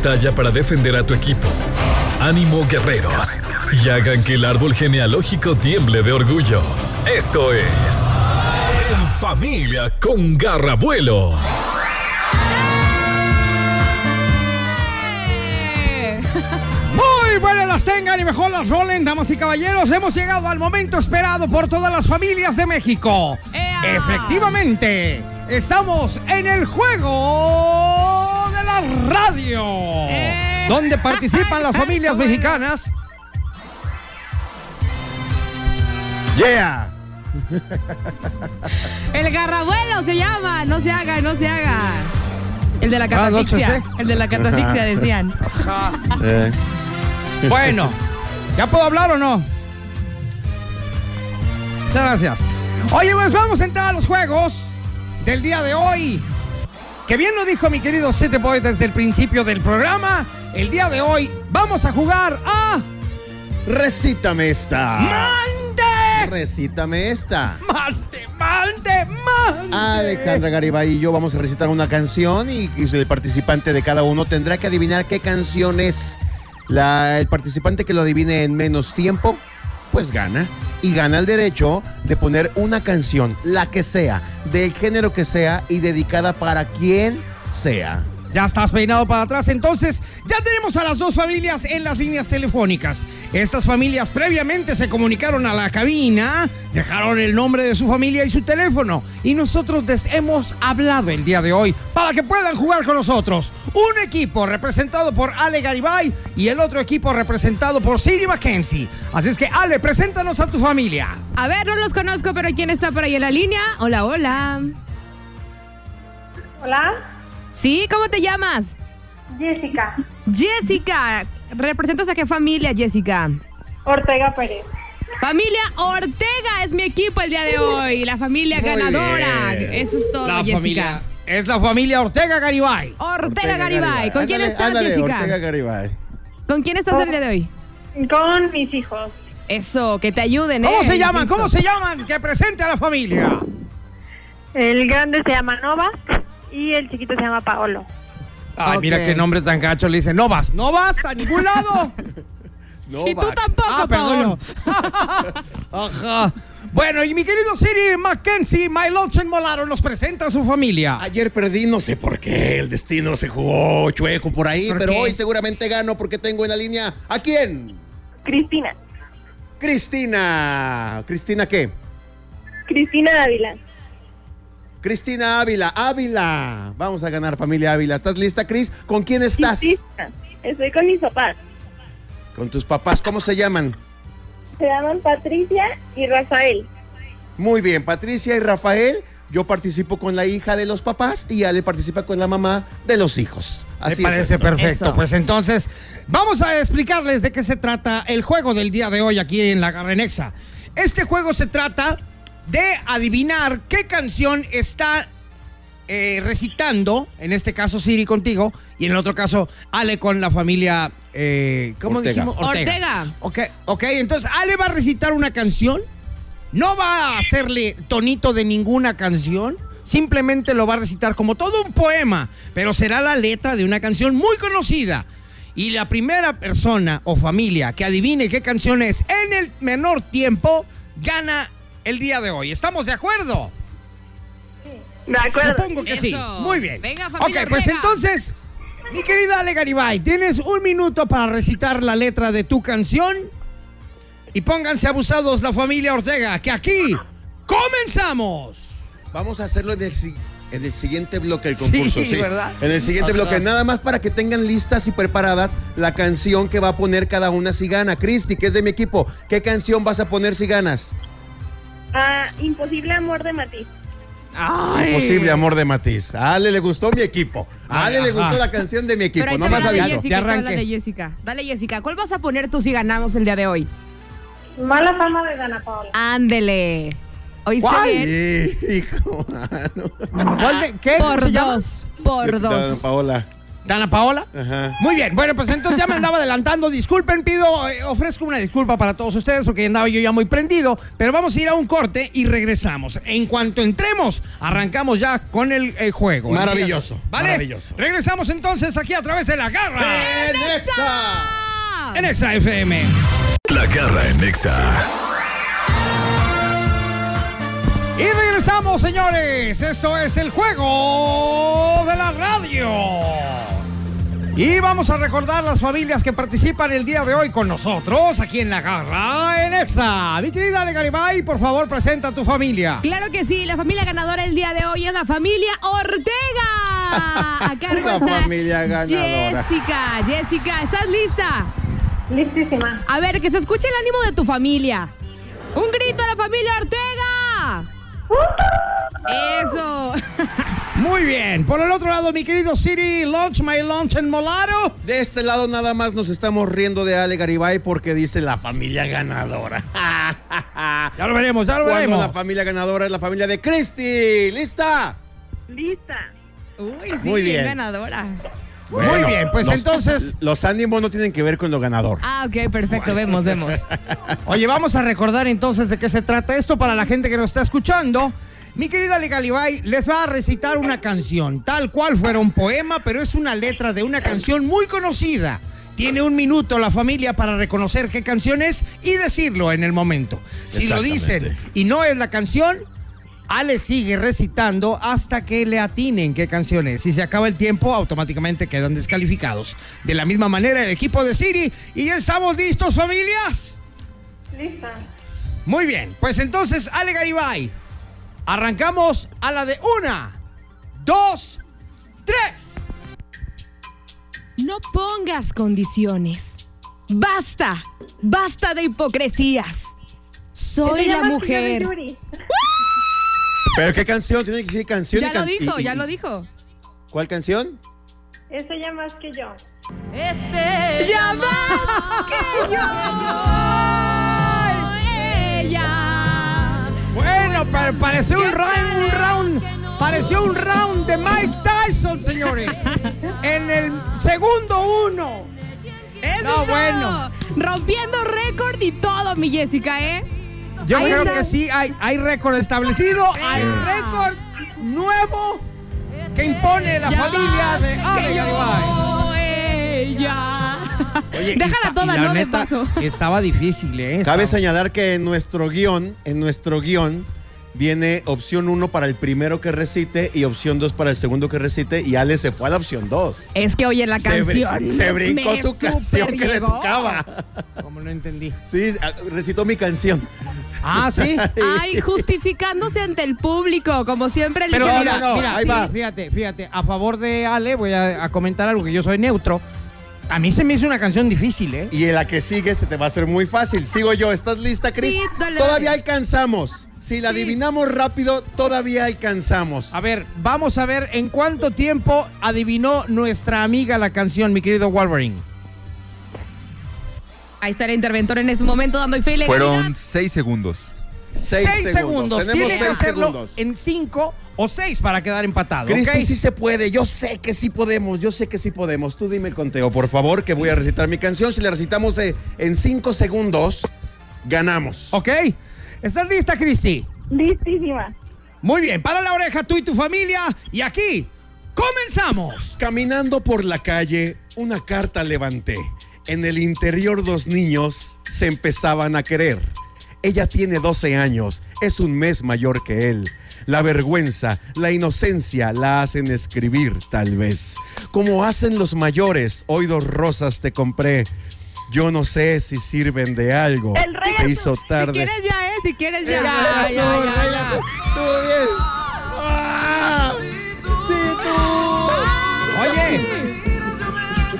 Batalla para defender a tu equipo. Ánimo guerreros. Y hagan que el árbol genealógico tiemble de orgullo. Esto es. En familia con Garrabuelo. Muy buenas las tengan y mejor las rolen, damas y caballeros. Hemos llegado al momento esperado por todas las familias de México. Efectivamente, estamos en el juego radio, donde participan las familias mexicanas Yeah. El garrabuelo se llama. No se haga, no se haga. El de la Ah, catafixia. 12C. El de la catafixia decían. Eh, Bueno, ¿ya puedo hablar o no? Muchas gracias. Oye, pues vamos a entrar a los juegos del día de hoy. Que bien lo dijo mi querido City Boy desde el principio del programa. El día de hoy vamos a jugar a recítame esta. Mande. Recítame esta. Mande, mande, mande. Alejandra Garibay y yo vamos a recitar una canción y, y el participante de cada uno tendrá que adivinar qué canción es. La- el participante que lo adivine en menos tiempo, pues gana. Y gana el derecho de poner una canción, la que sea, del género que sea y dedicada para quien sea. Ya estás peinado para atrás, entonces ya tenemos a las dos familias en las líneas telefónicas. Estas familias previamente se comunicaron a la cabina, dejaron el nombre de su familia y su teléfono. Y nosotros les hemos hablado el día de hoy para que puedan jugar con nosotros. Un equipo representado por Ale Garibay y el otro equipo representado por Siri Mackenzie. Así es que Ale, preséntanos a tu familia. A ver, no los conozco, pero ¿quién está por ahí en la línea? Hola, hola. Hola, ¿Sí? ¿Cómo te llamas? Jessica Jessica. ¿Representas a qué familia, Jessica? Ortega Pérez. Familia Ortega es mi equipo el día de hoy. La familia Muy ganadora. bien. Eso es todo, La Jessica. familia es la familia Ortega Garibay. Ortega, Garibay. ¿Con quién estás, ándale, Jessica? Ortega Garibay. ¿Con quién estás el día de hoy? Con mis hijos. Eso, que te ayuden, ¿eh? ¿Cómo se llaman? ¿Cómo se llaman? Que presente a la familia. El grande se llama Nova y el chiquito se llama Paolo. Ay, mira qué nombre tan gacho. Le dice, no vas, no vas a ningún lado. No, Y tú va. tampoco, ah, perdón. Paolo. Ajá. Bueno, y mi querido Siri Mackenzie, My Lochen Molaro nos presenta a su familia. Ayer perdí, no sé por qué, el destino se jugó chueco por ahí, ¿Por pero qué? hoy seguramente gano porque tengo en la línea ¿a quién? Cristina. Cristina. ¿Cristina qué? Cristina Dávila. Cristina Ávila, Ávila. Vamos a ganar familia Ávila. ¿Estás lista, Cris? ¿Con quién estás? Estoy con mis papás. Con tus papás. ¿Cómo se llaman? Se llaman Patricia y Rafael. Muy bien, Patricia y Rafael. Yo participo con la hija de los papás y Ale participa con la mamá de los hijos. Así Me es parece esto. perfecto. Eso. Pues entonces, vamos a explicarles de qué se trata el juego del día de hoy aquí en la Garrenexa. Este juego se trata de adivinar qué canción está eh, recitando, en este caso Siri contigo, y en el otro caso Ale con la familia, eh, ¿cómo Ortega. dijimos? Ortega. Ok, ok, entonces Ale va a recitar una canción, no va a hacerle tonito de ninguna canción, simplemente lo va a recitar como todo un poema, pero será la letra de una canción muy conocida. Y la primera persona o familia que adivine qué canción es en el menor tiempo, gana el día de hoy. ¿Estamos de acuerdo? De acuerdo. Supongo que sí. Muy bien. Venga, familia Ok, pues Ortega. entonces, mi querida Ale Garibay, tienes un minuto para recitar la letra de tu canción. Y pónganse abusados la familia Ortega, que aquí comenzamos. Vamos a hacerlo en el, si- en el siguiente bloque del Sí, concurso. Sí, ¿verdad? En el siguiente bloque. Nada más para que tengan listas y preparadas la canción que va a poner cada una si gana. Cristi, que es de mi equipo, ¿qué canción vas a poner si ganas? Ah, Imposible amor de Matiz. Ay. Imposible amor de Matiz. A Ale le gustó mi equipo. A Ale le gustó la canción de mi equipo. Pero No más aviso. Te arranque. de Jessica. Dale, Jessica. ¿Cuál vas a poner tú si ganamos el día de hoy? Mala fama de Dana Paola. Ándele. ¿Oíste ¿Cuál? bien? Hijo, mano. ¿Cuál de- ¿Qué? ¿Cómo Por se llama? dos. Por Dana dos. Paola. ¿Dana Paola? Ajá. Muy bien, bueno, pues entonces ya me andaba adelantando. Disculpen, pido, eh, ofrezco una disculpa para todos ustedes porque andaba yo ya muy prendido. Pero vamos a ir a un corte y regresamos. En cuanto entremos, arrancamos ya con el eh, juego. Maravilloso, ¿Vale? maravilloso. Regresamos entonces aquí a través de la garra ¡Enexa! En Exa FM. La garra en Nexa. Y regresamos, señores. Esto es el juego de la radio. Y vamos a recordar las familias que participan el día de hoy con nosotros aquí en La Garra en Exa. Mi querida Ale Garibay, por favor, presenta a tu familia. Claro que sí, la familia ganadora el día de hoy es la familia Ortega. A cargo La está familia ganadora. Jessica, Jessica, ¿estás lista? Listísima. A ver, que se escuche el ánimo de tu familia. Un grito a la familia Ortega. Eso. Muy bien. Por el otro lado, mi querido Siri, launch my lunch en Molaro. De este lado nada más nos estamos riendo de Ale Garibay porque dice la familia ganadora. Ya lo veremos, ya lo Cuando veremos. la familia ganadora es la familia de Cristi. ¿Lista? Lista. Uy, sí, Muy bien bien. Muy bien, pues Los- entonces, Los ánimos no tienen que ver con lo ganador. Ah, ok, perfecto. Vemos, vemos. oye, vamos a recordar entonces de qué se trata esto para la gente que nos está escuchando. Mi querida Legalibay les va a recitar una canción, tal cual fuera un poema, pero es una letra de una canción muy conocida. Tiene un minuto la familia para reconocer qué canción es y decirlo en el momento. Si lo dicen y no es la canción, Ale sigue recitando hasta que le atinen qué canción es. Si se acaba el tiempo, automáticamente quedan descalificados. De la misma manera, el equipo de Siri. ¿Y ya estamos listos, familias? Lista. Muy bien, pues entonces, Ale Garibay, arrancamos a la de una, dos, tres. No pongas condiciones. Basta, basta de hipocresías. Soy la mujer. ¿Pero qué canción? Tiene que decir canción. y Ya lo can- dijo, y- y- ya lo dijo. ¿Cuál canción? Es ella más que yo. ¡Ya más que yo! ¡Ella! Bueno, pa- pareció un round, un round, pareció un round de Mike Tyson, señores. en el segundo uno. ¡Eso No, bueno. Rompiendo récord y todo, mi Jessica, ¿eh? Yo Ahí creo está. que sí, hay, hay récord establecido, hay récord nuevo que impone la Ya familia de Ale Garibay. ella. Oye, Déjala toda, ¿no? De neta, paso. Estaba difícil, ¿eh? Cabe Estaba- señalar que en nuestro guion, en nuestro guion, viene opción 1 para el primero que recite y opción 2 para el segundo que recite y Ale se fue a la opción 2. Es que oye la Se, canción. se brincó su canción que le tocaba. Como no entendí. Sí, recitó mi canción. Ah, sí. Ay, justificándose ante el público, como siempre le Pero No, mira, no, mira, ahí sí, va. fíjate, fíjate, a favor de Ale voy a, a comentar algo que yo soy neutro. A mí se me hizo una canción difícil, ¿eh? Y en la que sigue este te va a ser muy fácil. Sigo yo. ¿Estás lista, Cris? Sí, dale, Todavía alcanzamos. Si la Sí. adivinamos rápido, todavía alcanzamos. A ver, vamos a ver en cuánto tiempo adivinó nuestra amiga la canción, mi querido Wolverine. Ahí está el interventor en este momento dando fe y. Fueron seis segundos. Seis, segundos. Tenemos Tiene que seis hacerlo segundos. en cinco o seis para quedar empatado. Cristi, ¿ok? sí se puede. Yo sé que sí podemos. Yo sé que sí podemos. Tú dime el conteo, por favor, que voy a recitar mi canción. Si la recitamos eh, en cinco segundos, ganamos. ¿Ok? ¿Estás lista, Cristi? Listísima. Muy bien, para la oreja tú y tu familia. Y aquí, comenzamos. Caminando por la calle, una carta levanté. En el interior dos niños se empezaban a querer. Ella tiene 12 años, es un mes mayor que él. La vergüenza, la inocencia la hacen escribir, tal vez. Como hacen los mayores, hoy dos rosas te compré. Yo no sé si sirven de algo. El rey Se hizo Si tarde. quieres ya, ¿eh? Si quieres ya. Ya, ya, ya, ya. Estuvo bien. Ah, sí, tú. Oye,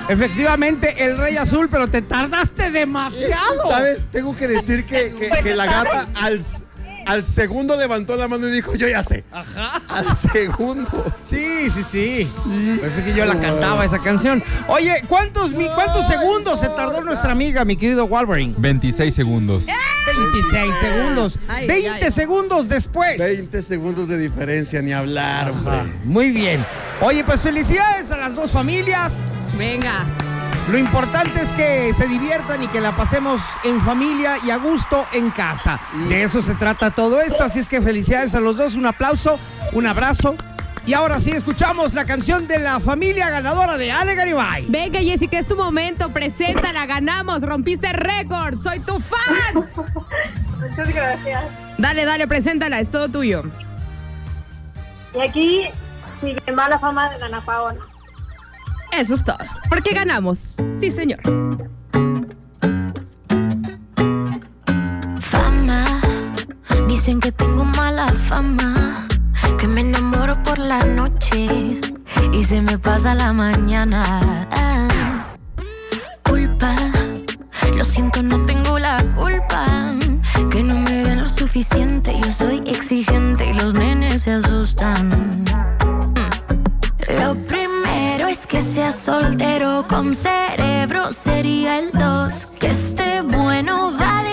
efectivamente el Rey Azul, pero te tardaste demasiado. ¿Sabes? Tengo que decir que, que- que la gata al, al segundo levantó la mano y dijo, yo ya sé. Ajá. Al segundo. Sí, sí, sí. Parece que yo la cantaba esa canción. Oye, ¿cuántos, mi- ¿cuántos segundos se tardó nuestra amiga, mi querido Wolverine? 26 segundos. 26 segundos. Ay, 20 ay. segundos después. 20 segundos de diferencia, ni hablar, hombre. Muy bien. Oye, pues felicidades a las dos familias. Venga. Lo importante es que se diviertan y que la pasemos en familia y a gusto en casa. De eso se trata todo esto, así es que felicidades a los dos, un aplauso, un abrazo. Y ahora sí escuchamos la canción de la familia ganadora de Ale Garibay. Venga, Jessica, es tu momento. Preséntala, ganamos, rompiste récord. Soy tu fan. Muchas gracias. Dale, dale, preséntala, es todo tuyo. Y aquí sigue mala fama de la Ana Paola. Eso es todo. Porque ganamos. Sí, señor. Fama. Dicen que tengo mala fama. Que me enamoro por la noche. Y se me pasa la mañana. Culpa. Lo siento, no tengo la culpa. Que no me den lo suficiente. Yo soy exigente y los nenes se asustan seas soltero con cerebro sería el dos. Que esté bueno va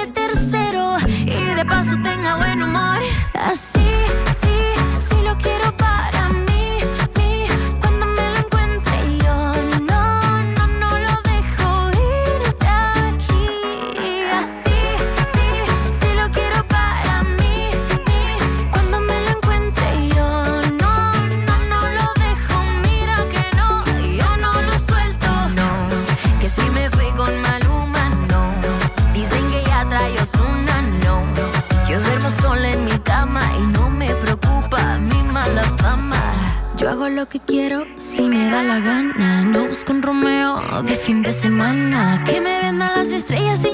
Hago lo que quiero si me da la gana. No busco un Romeo de fin de semana. Que me vendan las estrellas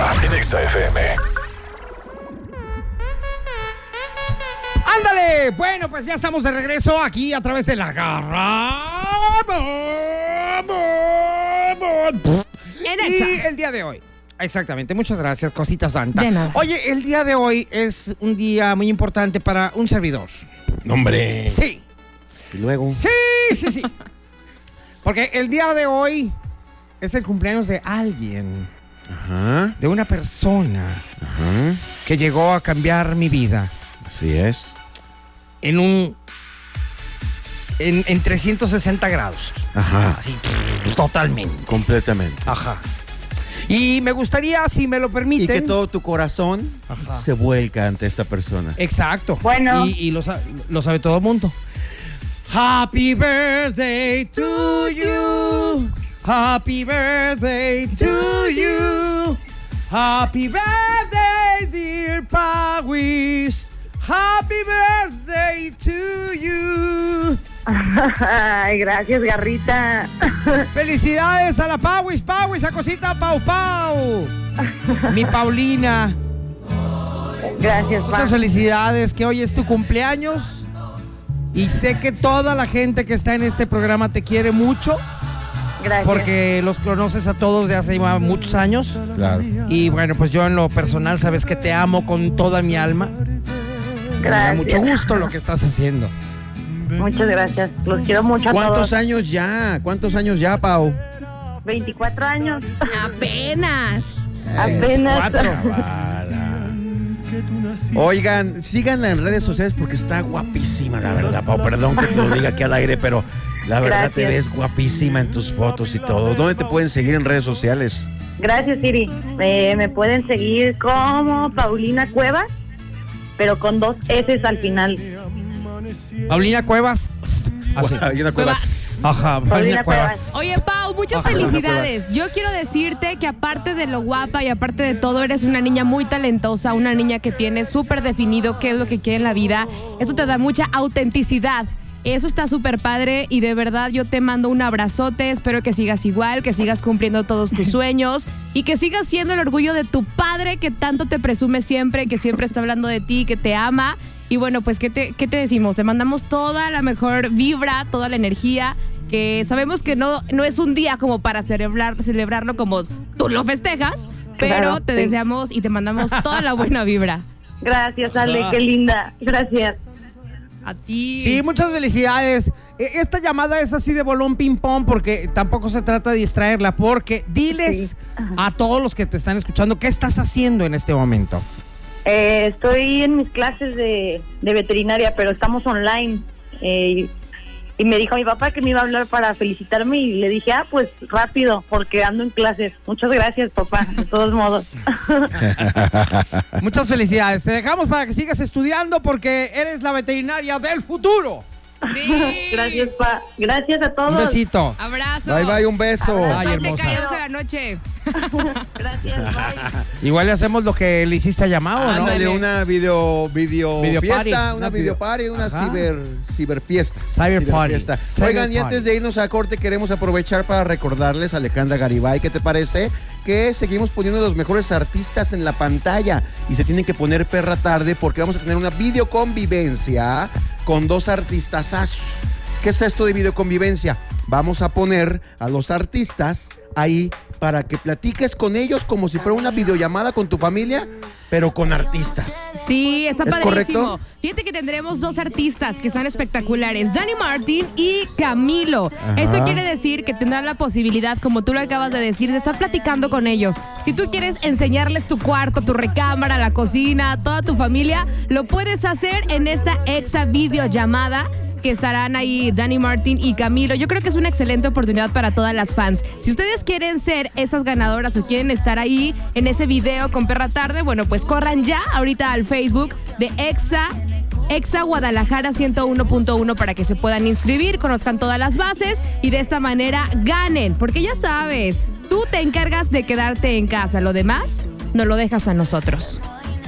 En. ¡Ándale! Bueno, pues ya estamos de regreso aquí a través de la garra. Y el día de hoy. Exactamente, muchas gracias, cosita santa. De nada. Oye, el día de hoy es un día muy importante para un servidor. Hombre. Sí, Y luego. sí, sí, sí. Porque el día de hoy es el cumpleaños de alguien, Ajá. de una persona Ajá. que llegó a cambiar mi vida Así es. en un. en, en 360 grados. Ajá. Así, totalmente. Completamente. Ajá. Y me gustaría, si me lo Y permiten. que todo tu corazón Ajá. se vuelca ante esta persona. Exacto. Bueno. Y, y lo, sa- lo sabe todo el mundo. Happy birthday to you. Happy birthday to you. Happy birthday, dear Pawis. Happy birthday to you. Ay, gracias, Garrita. Felicidades a la Pawis, Pawis, a cosita Pau Pau. Mi Paulina. Gracias, Pa. Muchas felicidades, que hoy es tu cumpleaños. Y sé que toda la gente que está en este programa te quiere mucho, Gracias. porque los conoces a todos de hace ya muchos años. Claro. Y bueno, pues yo en lo personal sabes que te amo con toda mi alma. Me da Gracias. mucho gusto lo que estás haciendo. Muchas gracias. Los quiero mucho a ¿Cuántos todos. años ya? ¿Cuántos años ya, Pau? 24 años. Apenas. Apenas. Cuatro. Oigan, síganla en redes sociales porque está guapísima, la verdad, Pau. Perdón que te lo diga aquí al aire, pero la verdad te ves guapísima en tus fotos y todo. ¿Dónde te pueden seguir en redes sociales? Gracias, Siri. Me, me pueden seguir como Paulina Cuevas, pero con dos S al final. Paulina Cuevas. Así. Hay una cueva. Ajá, Paulina Paulina Cuevas. Cuevas. Oye, Pau, muchas Ajá. felicidades. Yo quiero decirte que aparte de lo guapa y aparte de todo, eres una niña muy talentosa, una niña que tiene súper definido qué es lo que quiere en la vida. Eso te da mucha autenticidad Eso está súper padre y de verdad yo te mando un abrazote. Espero que sigas igual, que sigas cumpliendo todos tus sueños y que sigas siendo el orgullo de tu padre que tanto te presume siempre, que siempre está hablando de ti, que te ama. Y bueno, pues, ¿qué te, qué te decimos? Te mandamos toda la mejor vibra, toda la energía, que sabemos que no, no es un día como para celebrar, celebrarlo como tú lo festejas, pero Claro, te sí. deseamos y te mandamos toda la buena vibra. Gracias, Ale, qué linda. Gracias. A ti. Sí, muchas felicidades. E- Esta llamada es así de bolón ping-pong porque tampoco se trata de distraerla, porque diles a todos los que te están escuchando qué estás haciendo en este momento. Eh, estoy en mis clases de, de veterinaria, pero estamos online. Eh, y me dijo mi papá que me iba a hablar para felicitarme y le dije, ah, pues rápido, porque ando en clases. Muchas gracias, papá, de todos modos. Muchas felicidades. Te dejamos para que sigas estudiando porque eres la veterinaria del futuro. Gracias, pa. Gracias a todos. Un besito. Abrazo. Bye, bye, un beso. Ay, Parte hermosa. de la noche. Gracias, bye. Igual le hacemos lo que le hiciste a llamado, ¿no? Ándale, una video, video, Video fiesta, party. una video party, una Ajá. ciber, ciber fiesta. Cyber party. fiesta. Cyber Oigan, y party. antes de irnos a corte, queremos aprovechar para recordarles a Alejandra Garibay, ¿qué te parece? Que seguimos poniendo los mejores artistas en la pantalla y se tienen que poner perra tarde porque vamos a tener una videoconvivencia con dos artistasazos. ¿Qué es esto de videoconvivencia? Vamos a poner a los artistas ahí para que platiques con ellos como si fuera una videollamada con tu familia, pero con artistas. Sí, está ¿Es padrísimo. correcto? Fíjate que tendremos dos artistas que están espectaculares, Danny Martin y Camilo. Ajá. Esto quiere decir que tendrán la posibilidad, como tú lo acabas de decir, de estar platicando con ellos. Si tú quieres enseñarles tu cuarto, tu recámara, la cocina, toda tu familia, lo puedes hacer en esta exa videollamada que estarán ahí Danny Martin y Camilo. Yo creo que es una excelente oportunidad para todas las fans. Si ustedes quieren ser esas ganadoras o quieren estar ahí en ese video con Perra Tarde, bueno, pues corran ya ahorita al Facebook de Exa. Exa Guadalajara 101.1 para que se puedan inscribir, conozcan todas las bases y de esta manera ganen. Porque ya sabes, tú te encargas de quedarte en casa, lo demás no lo dejas a nosotros.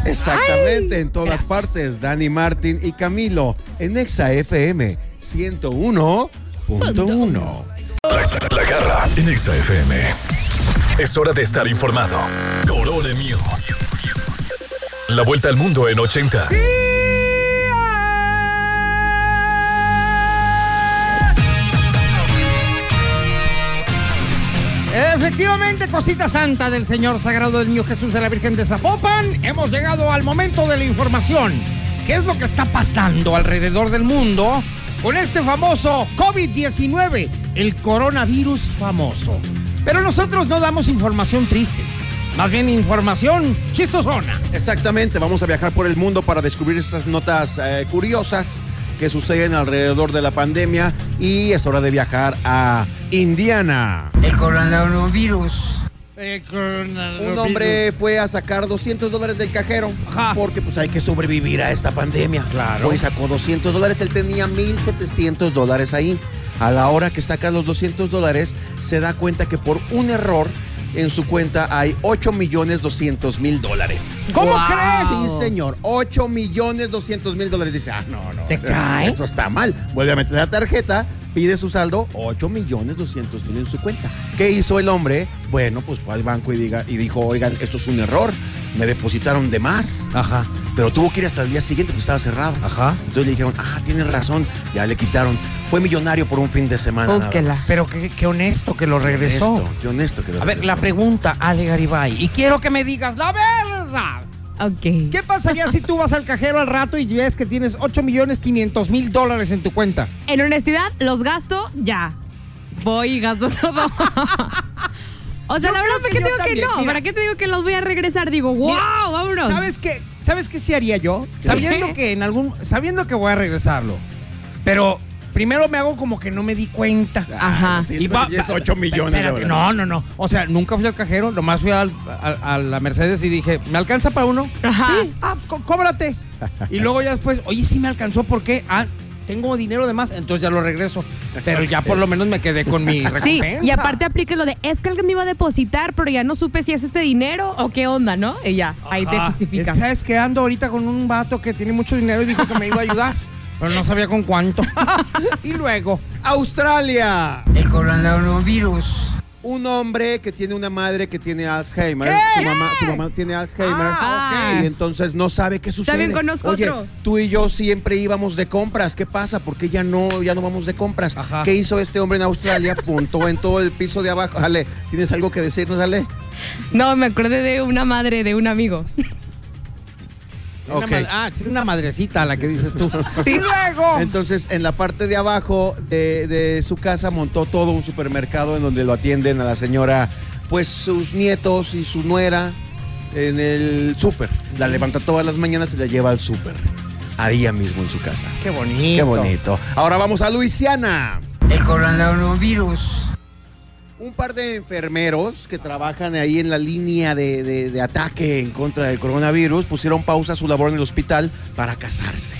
Exactamente, en todas partes. Dani Martin y Camilo en Exa FM 101.1. La garra en Exa FM. Es hora de estar informado. Corone News. La vuelta al mundo en 80. Efectivamente, cosita santa del Señor Sagrado del Niño Jesús de la Virgen de Zapopan, hemos llegado al momento de la información. ¿Qué es lo que está pasando alrededor del mundo con este famoso COVID-19, el coronavirus famoso? Pero nosotros no damos información triste, más bien información chistosona. Exactamente, vamos a viajar por el mundo para descubrir esas notas eh, curiosas que suceden alrededor de la pandemia y es hora de viajar a Indiana. El coronavirus. Un hombre fue a sacar 200 dólares del cajero porque pues hay que sobrevivir a esta pandemia. Claro. Fue y sacó 200 dólares, él tenía 1.700 dólares ahí. A la hora que saca los 200 dólares, se da cuenta que por un error en su cuenta hay 8 millones 200 mil dólares. ¿Cómo Wow. crees? Sí, señor. 8 millones 200 mil dólares. Dice, ah, no, no. ¿Te cae? Esto está mal. Vuelve a meter la tarjeta, pide su saldo, 8 millones 200 mil en su cuenta. ¿Qué hizo el hombre? Bueno, pues fue al banco y, diga, y dijo, oigan, esto es un error. Me depositaron de más. Ajá. Pero tuvo que ir hasta el día siguiente porque estaba cerrado. Ajá. Entonces le dijeron, ah, tienes razón. Ya le quitaron. Fue millonario por un fin de semana. nada. Pero qué, qué honesto que lo Qué regresó. honesto, qué honesto que lo A ver, la pregunta, Ale Garibay, y quiero que me digas la verdad. Ok. ¿Qué pasaría si tú vas al cajero al rato y ves que tienes 8 millones 500 mil dólares en tu cuenta? En honestidad, los gasto ya. Voy y gasto todo. o sea, Yo la verdad, creo ¿para que qué digo que no? mira. ¿Para qué te digo que los voy a regresar? Digo, wow, Mira, vámonos. ¿Sabes qué? ¿Sabes qué sí haría yo? Sabiendo que en algún sabiendo que voy a regresarlo. Pero primero me hago como que no me di cuenta. Ajá. Tienes que tienes 8 millones. Espérate, no, no, no. O sea, nunca fui al cajero, nomás fui al- a, a la Mercedes y dije, ¿me alcanza para uno? Ajá. Sí, ah, pues có- cóbrate. Y luego ya después, oye, sí me alcanzó, ¿por qué? Ah, tengo dinero de más, entonces ya lo regreso. Pero ya por lo menos me quedé con mi recompensa. Sí, y aparte aplique lo de, es que alguien me iba a depositar, pero ya no supe si es este dinero o qué onda, ¿no? Y ya, ahí te Ajá. justificas. Es- ¿Sabes qué? Ando ahorita con un vato que tiene mucho dinero y dijo que me iba a ayudar. Pero no sabía con cuánto. y luego, Australia. El coronavirus. Un hombre que tiene una madre que tiene Alzheimer. ¿Qué? Su mamá, su mamá tiene Alzheimer. Ah, ok. Y entonces no sabe qué sucede. También conozco Oye, otro. tú y yo siempre íbamos de compras. ¿Qué pasa? ¿Por qué ya no, ya no vamos de compras? Ajá. ¿Qué hizo este hombre en Australia? Puntó en todo el piso de abajo. Ale, ¿tienes algo que decirnos, Ale? No, me acordé de una madre de un amigo. Una Ok. ma- ah, es una madrecita la que dices tú. Sí. Luego. Entonces, en la parte de abajo de, de su casa montó todo un supermercado en donde lo atienden a la señora, pues sus nietos y su nuera en el súper. La levanta todas las mañanas y la lleva al súper. Ahí ya mismo en su casa. Qué bonito. Qué bonito. Ahora vamos a Luisiana. El coronavirus. Un par de enfermeros que trabajan ahí en la línea de, de- de ataque en contra del coronavirus pusieron pausa a su labor en el hospital para casarse.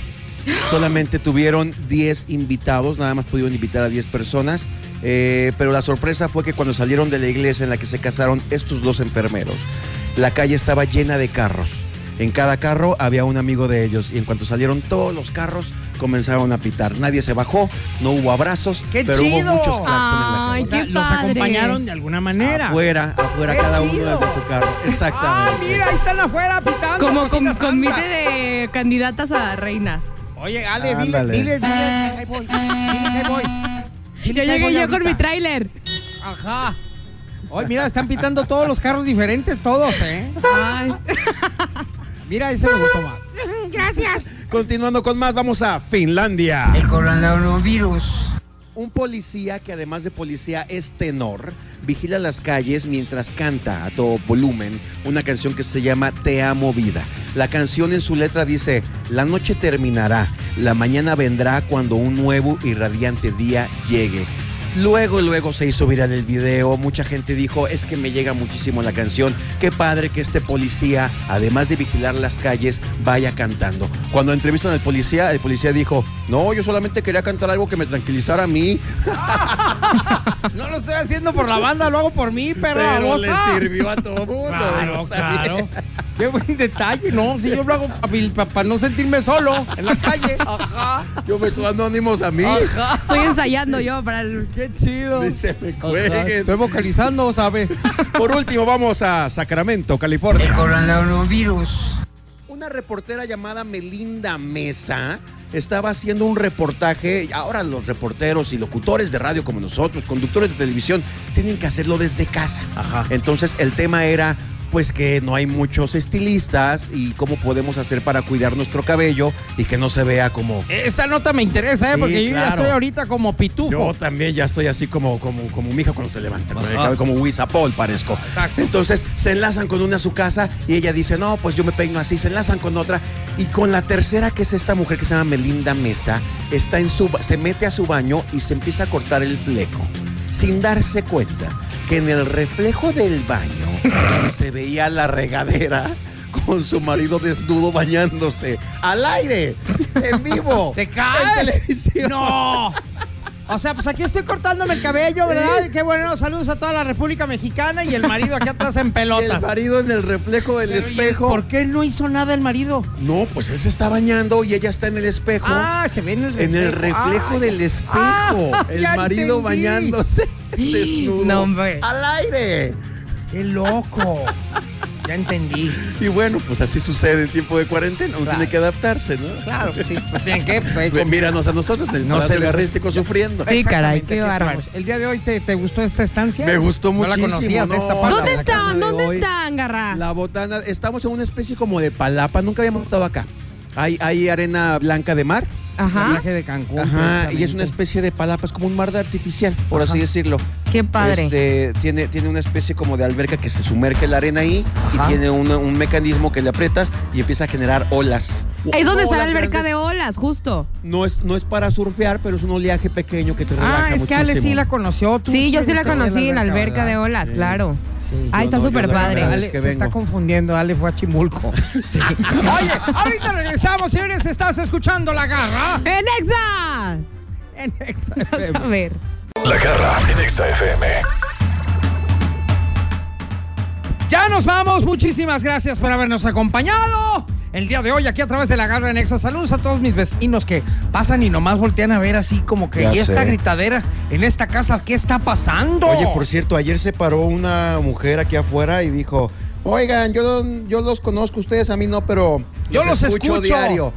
Solamente tuvieron 10 invitados, nada más pudieron invitar a 10 personas. eh, pero la sorpresa fue que cuando salieron de la iglesia en la que se casaron estos dos enfermeros, la calle estaba llena de carros. En cada carro había un amigo de ellos y en cuanto salieron todos los carros comenzaron a pitar. Nadie se bajó, no hubo abrazos, ¡Qué pero hubo muchos claxons en la Ay, calle. O sea, qué los padre. acompañaron de alguna manera. Afuera, afuera ¡Qué cada uno chido! desde su carro. Ah, Exactamente. mira, ahí están afuera pitando. Como con cosita comité de candidatas a reinas. Oye, Ale, dile, Ándale. dile, dile, que ahí voy. Dile que ahí voy. Dile que ahí llegué voy yo con ahorita. mi tráiler. Ajá. Oye, mira, están pitando todos los carros diferentes, todos, ¿eh? Ay. Mira, ese me gustó más. Continuando con más, vamos a Finlandia. El coronavirus. Un policía que además de policía es tenor, vigila las calles mientras canta a todo volumen una canción que se llama Te amo vida. La canción en su letra dice, la noche terminará, la mañana vendrá cuando un nuevo y radiante día llegue. Luego, luego se hizo viral el video, mucha gente dijo, es que me llega muchísimo la canción, qué padre que este policía, además de vigilar las calles, vaya cantando. Cuando entrevistan al policía, el policía dijo, no, yo solamente quería cantar algo que me tranquilizara a mí, No lo estoy haciendo por la banda, lo hago por mí, perro. pero le sirvió a todo mundo. Claro, claro. Qué buen detalle, ¿no? Si yo lo hago para no sentirme solo en la calle. Ajá. Yo me estoy dando ánimos a mí. Ajá. Estoy ensayando yo para el. Qué chido. Dice, me cuelguen. Estoy vocalizando, ¿sabe? Por último, vamos a Sacramento, California. El coronavirus. Una reportera llamada Melinda Mesa estaba haciendo un reportaje. Ahora los reporteros y locutores de radio como nosotros, conductores de televisión, tienen que hacerlo desde casa. Ajá. Entonces el tema era pues que no hay muchos estilistas y cómo podemos hacer para cuidar nuestro cabello y que no se vea como... Esta nota me interesa, ¿eh? Sí, Porque yo ya estoy ahorita como pitufo. Yo también ya estoy así como, como, como mi hija cuando se levanta, Ajá. como Paul parezco. Exacto. Entonces se enlazan con una a su casa y ella dice, no, pues yo me peino así, se enlazan con otra. Y con la tercera, que es esta mujer que se llama Melinda Mesa, está en su, se mete a su baño y se empieza a cortar el fleco, sin darse cuenta que en el reflejo del baño se veía la regadera con su marido desnudo bañándose al aire, en vivo, ¿Te cae? en televisión. ¡No! O sea, pues aquí estoy cortándome el cabello, ¿verdad? Qué bueno, saludos a toda la República Mexicana y el marido aquí atrás en Y el pelotas. marido en el reflejo del Pero, ¿y espejo. ¿Por qué no hizo nada el marido? No, pues él se está bañando y ella está en el espejo. Ah, se ve en el reflejo. en el reflejo Ah, del espejo. Ah, el marido entendí. bañándose desnudo. No, hombre. Al aire. ¡Qué loco! Ya entendí. Y bueno, pues así sucede en tiempo de cuarentena. Uno Claro. tiene que adaptarse, ¿no? Claro, pues sí. Pues tienen que. pues, Míranos a nosotros el No se. Garrístico sufriendo. Sí, caray, qué bárbaro. El día de hoy, ¿te, te gustó esta estancia? Me gustó ¿No muchísimo. la conocías, no. esta parte ¿Dónde están? de ¿Dónde hoy. están, Garra? La botana, estamos en una especie como de palapa. Nunca habíamos estado acá. Hay, hay arena blanca de mar. El Ajá. viaje de Cancún. Ajá, y es una especie de palapa, es como un mar de artificial, por Ajá. así decirlo. Qué padre. Este, tiene, tiene una especie como de alberca que se sumerge la arena ahí Ajá. y tiene una- un mecanismo que le aprietas y empieza a generar olas. Es donde está la alberca grandes. de olas, justo. No es, no es para surfear, pero es un oleaje pequeño que te relaja Ah, es que Ale sí la conoció. Tú Sí, yo sí la conocí en la alberca de ¿verdad? olas, Sí. claro. Sí. Ah, está no, súper padre. Ale se está confundiendo, Ale fue a Chimulco. Sí. Oye, ahorita regresamos, señores. Estás escuchando la garra ¡En Exa! en Exa Vas a ver. La garra en Exa FM. Ya nos vamos. Muchísimas gracias por habernos acompañado. el día de hoy aquí a través de la garra en Exa. Saludos a todos mis vecinos que pasan y nomás voltean a ver así como que Ya y esta sé. gritadera en esta casa, ¿qué está pasando? Oye, por cierto, ayer se paró una mujer aquí afuera y dijo, oigan, yo, yo los conozco, ustedes a mí no, pero Yo los escucho. diario.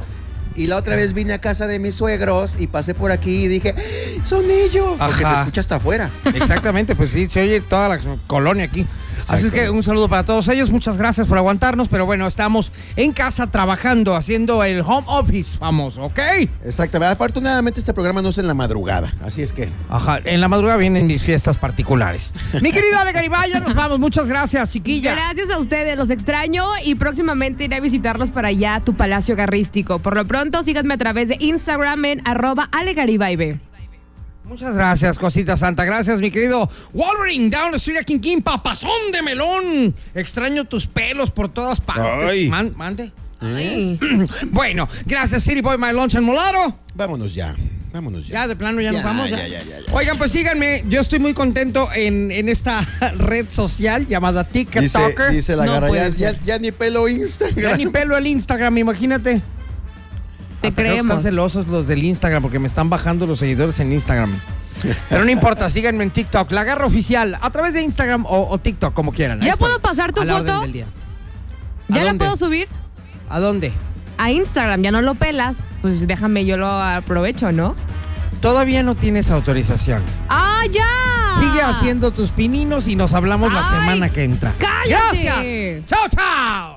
Y la otra vez vine a casa de mis suegros y pasé por aquí y dije, son ellos. Porque Ajá. se escucha hasta afuera. Exactamente, pues sí, se oye toda la colonia aquí. Así es que un saludo para todos ellos, muchas gracias por aguantarnos, pero bueno, estamos en casa trabajando, haciendo el home office, vamos, ¿ok? Exactamente. Afortunadamente este programa no es en la madrugada, así es que... Ajá, en la madrugada vienen mis fiestas particulares. Mi querida Ale Garibaya, nos vamos, muchas gracias, chiquilla. Gracias a ustedes, los extraño y próximamente iré a visitarlos para allá, a tu palacio garrístico. Por lo pronto, síganme a través de Instagram en arroba alegaribaibe. Muchas gracias, cosita santa. Gracias, mi querido Wolverine, down the street aquí en King, papazón de melón. Extraño tus pelos por todas partes. Ay. Man- mande. bueno, gracias, City Boy, My Lunch en Molaro. Vámonos ya, vámonos ya. Ya, de plano, ya, nos Ya, vamos. ya, ya, ya, ya. Oigan, pues síganme. Yo estoy muy contento en, en esta red social llamada Dice, TikToker. dice la No garra, puede ya, ser. ya- ya ni pelo Instagram. Ya ni pelo el Instagram, imagínate. Te Hasta creo que Están creemos. celosos los del Instagram porque me están bajando los seguidores en Instagram. Pero no importa, síganme en TikTok. La garra oficial, a través de Instagram o, o TikTok, como quieran. Ahí ¿Ya estoy, puedo pasar tu a la orden foto? del día. ¿Ya ¿A la dónde? puedo subir? ¿A dónde? A Instagram, ya no lo pelas. Pues déjame, yo lo aprovecho, ¿no? Todavía no tienes autorización. ¡Ah, ya! Sigue haciendo tus pininos y nos hablamos la Ay, semana que entra. cállate. Gracias. Chao, chao.